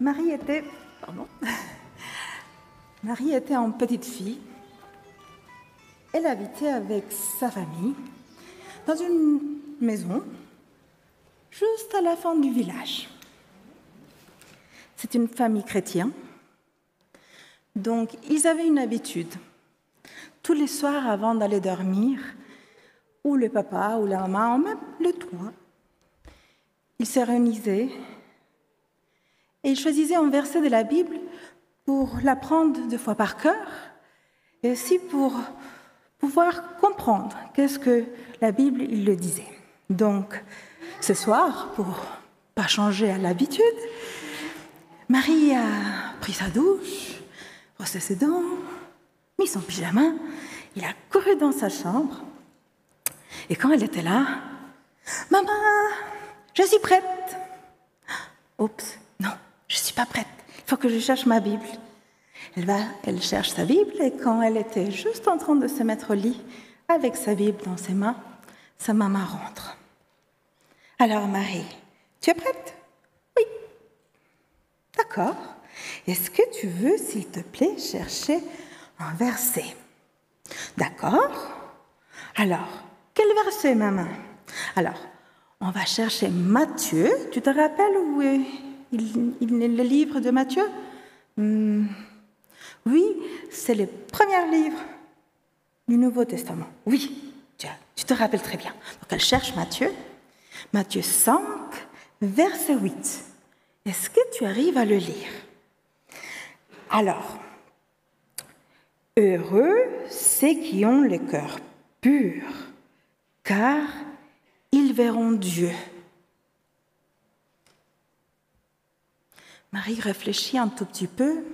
Marie était, pardon, Marie était en petite fille. Elle habitait avec sa famille dans une maison juste à la fin du village. C'est une famille chrétienne. Donc, ils avaient une habitude. Tous les soirs, avant d'aller dormir, ou le papa ou la maman, même le toit, ils se réunissaient et ils choisissaient un verset de la Bible pour l'apprendre deux fois par cœur et aussi pour pouvoir comprendre qu'est-ce que la Bible il le disait. Donc, ce soir, pour pas changer à l'habitude, Marie a pris sa douche, brossé ses dents, mis son pyjama, il a couru dans sa chambre. Et quand elle était là, Maman, je suis prête. Oups, je ne suis pas prête. Il faut que je cherche ma Bible. Elle va, elle cherche sa Bible et quand elle était juste en train de se mettre au lit avec sa Bible dans ses mains, sa maman rentre. Alors Marie, tu es prête? Oui. D'accord. Est-ce que tu veux, s'il te plaît, chercher un verset? D'accord. Alors, quel verset, maman? Alors, on va chercher Matthieu. Tu te rappelles où est le livre de Matthieu hmm. Oui, c'est le premier livre du Nouveau Testament. Oui, tu te rappelles très bien. Donc elle cherche Matthieu. Matthieu 5, verset 8. Est-ce que tu arrives à le lire? Alors, heureux ceux qui ont le cœur pur, car ils verront Dieu. Marie réfléchit un tout petit peu.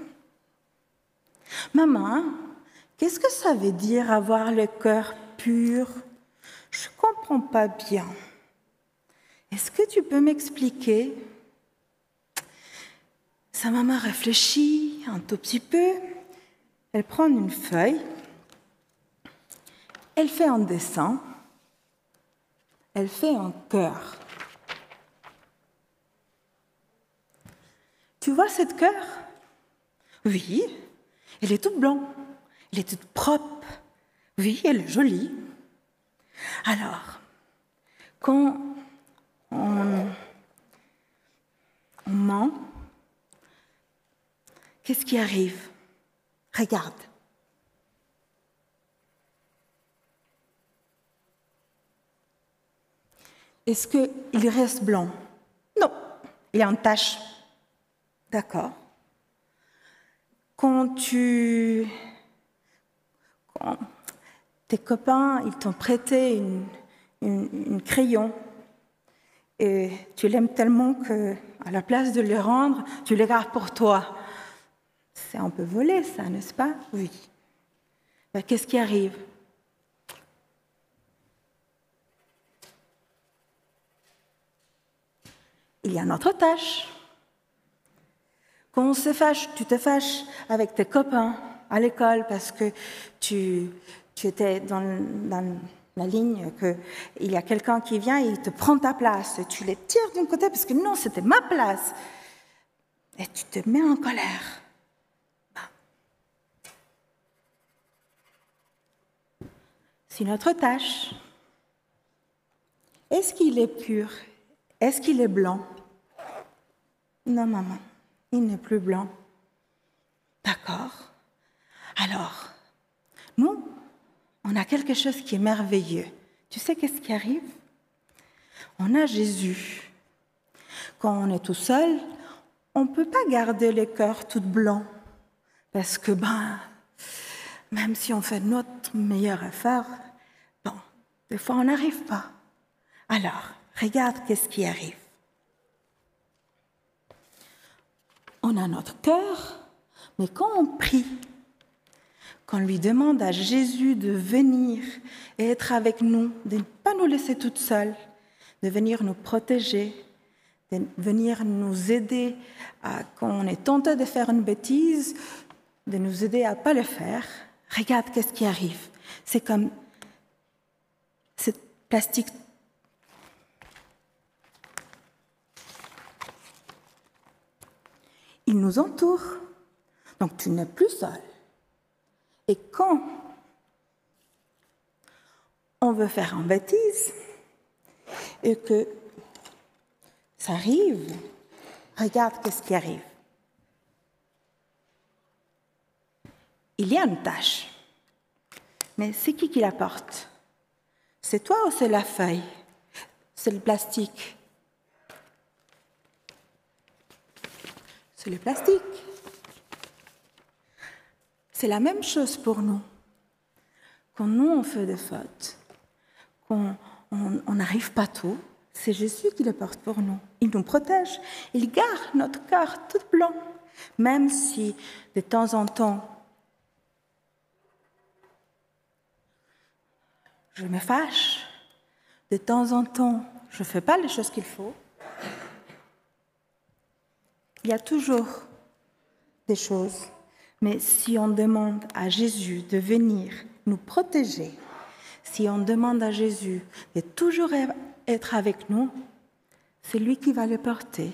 Maman, qu'est-ce que ça veut dire avoir le cœur pur? Je ne comprends pas bien. Est-ce que tu peux m'expliquer? Sa maman réfléchit un tout petit peu. Elle prend une feuille. Elle fait un dessin. Elle fait un cœur. Tu vois cette cœur? Oui, elle est toute blanche, elle est toute propre. Oui, elle est jolie. Alors, quand on, on ment, qu'est-ce qui arrive? Regarde. Est-ce qu'il reste blanc? Non, il est en tache. D'accord. Quand tu. Quand tes copains, ils t'ont prêté une, crayon et tu l'aimes tellement que, à la place de le rendre, tu le gardes pour toi. C'est un peu volé, ça, n'est-ce pas? Oui. Ben, Qu'est-ce qui arrive? Il y a notre tâche. Quand on se fâche, tu te fâches avec tes copains à l'école parce que tu, tu étais dans, la ligne qu'il y a quelqu'un qui vient et il te prend ta place tu les tires d'un côté parce que non, c'était ma place. Et tu te mets en colère. C'est notre tâche. Est-ce qu'il est pur? Est-ce qu'il est blanc? Non, maman n'est plus blanc. D'accord. Alors, nous, on a quelque chose qui est merveilleux. Tu sais qu'est-ce qui arrive? On a Jésus. Quand on est tout seul, on ne peut pas garder le cœur tout blanc. Parce que, ben, même si on fait notre meilleur effort, bon, des fois on n'arrive pas. Alors, regarde qu'est-ce qui arrive. On a notre cœur, mais quand on prie, quand on lui demande à Jésus de venir et être avec nous, de ne pas nous laisser toutes seules, de venir nous protéger, de venir nous aider quand on est tenté de faire une bêtise, de nous aider à ne pas le faire, regarde qu'est-ce qui arrive. C'est comme cette plastique nous entoure. Donc tu n'es plus seul. Et quand on veut faire une bêtise et que ça arrive, regarde qu'est-ce qui arrive. Il y a une tâche. Mais c'est qui qui la porte? C'est toi ou c'est la feuille? C'est le plastique? C'est le plastique. C'est la même chose pour nous. Quand nous, on fait des fautes, quand on n'arrive pas tout, c'est Jésus qui le porte pour nous. Il nous protège. Il garde notre cœur tout blanc. Même si de temps en temps, je me fâche, de temps en temps, je ne fais pas les choses qu'il faut, il y a toujours des choses. Mais si on demande à Jésus de venir nous protéger, si on demande à Jésus de toujours être avec nous, c'est lui qui va le porter.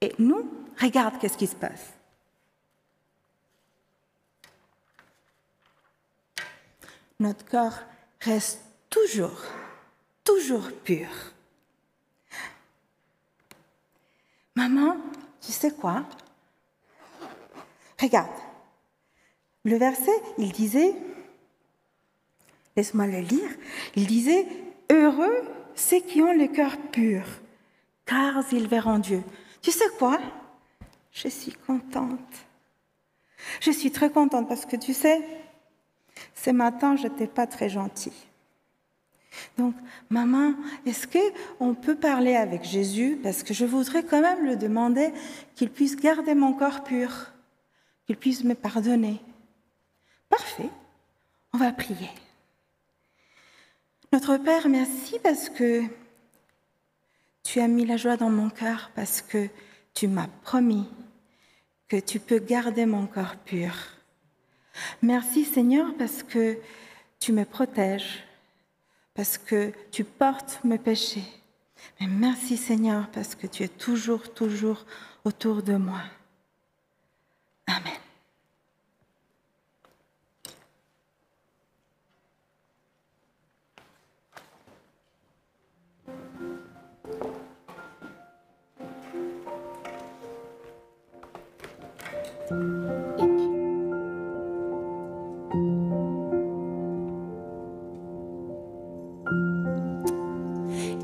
Et nous, regarde qu'est-ce qui se passe. Notre corps reste toujours, toujours pur. Maman, tu sais quoi? Regarde. Le verset, il disait, laisse-moi le lire, il disait, heureux ceux qui ont le cœur pur, car ils verront Dieu. Tu sais quoi? Je suis contente. Je suis très contente parce que tu sais, ce matin, je n'étais pas très gentille. Donc, maman, est-ce qu'on peut parler avec Jésus? Parce que je voudrais quand même le demander qu'il puisse garder mon corps pur, qu'il puisse me pardonner. Parfait, on va prier. Notre Père, merci parce que tu as mis la joie dans mon cœur, parce que tu m'as promis que tu peux garder mon corps pur. Merci Seigneur parce que tu me protèges, parce que tu portes mes péchés. Mais merci Seigneur parce que tu es toujours, toujours autour de moi. Amen.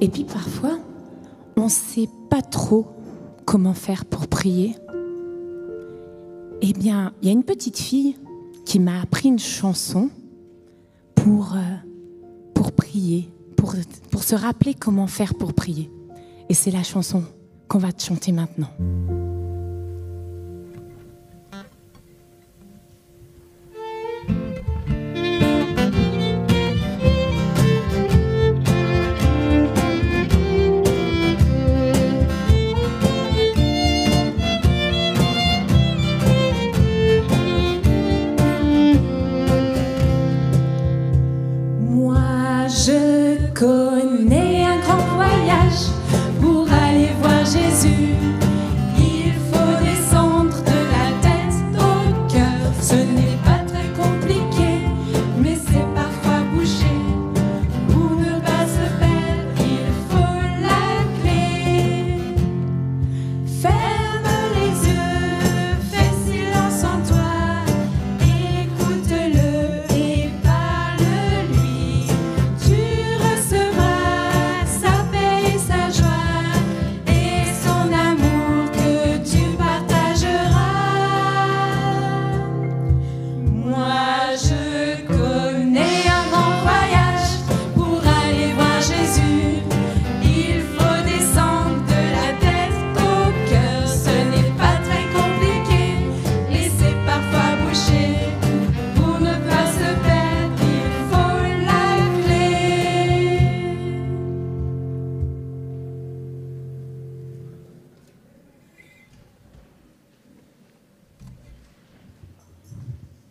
Et puis parfois, on ne sait pas trop comment faire pour prier. Eh bien, il y a une petite fille qui m'a appris une chanson pour, euh, prier, pour, pour se rappeler comment faire pour prier. Et c'est la chanson qu'on va te chanter maintenant.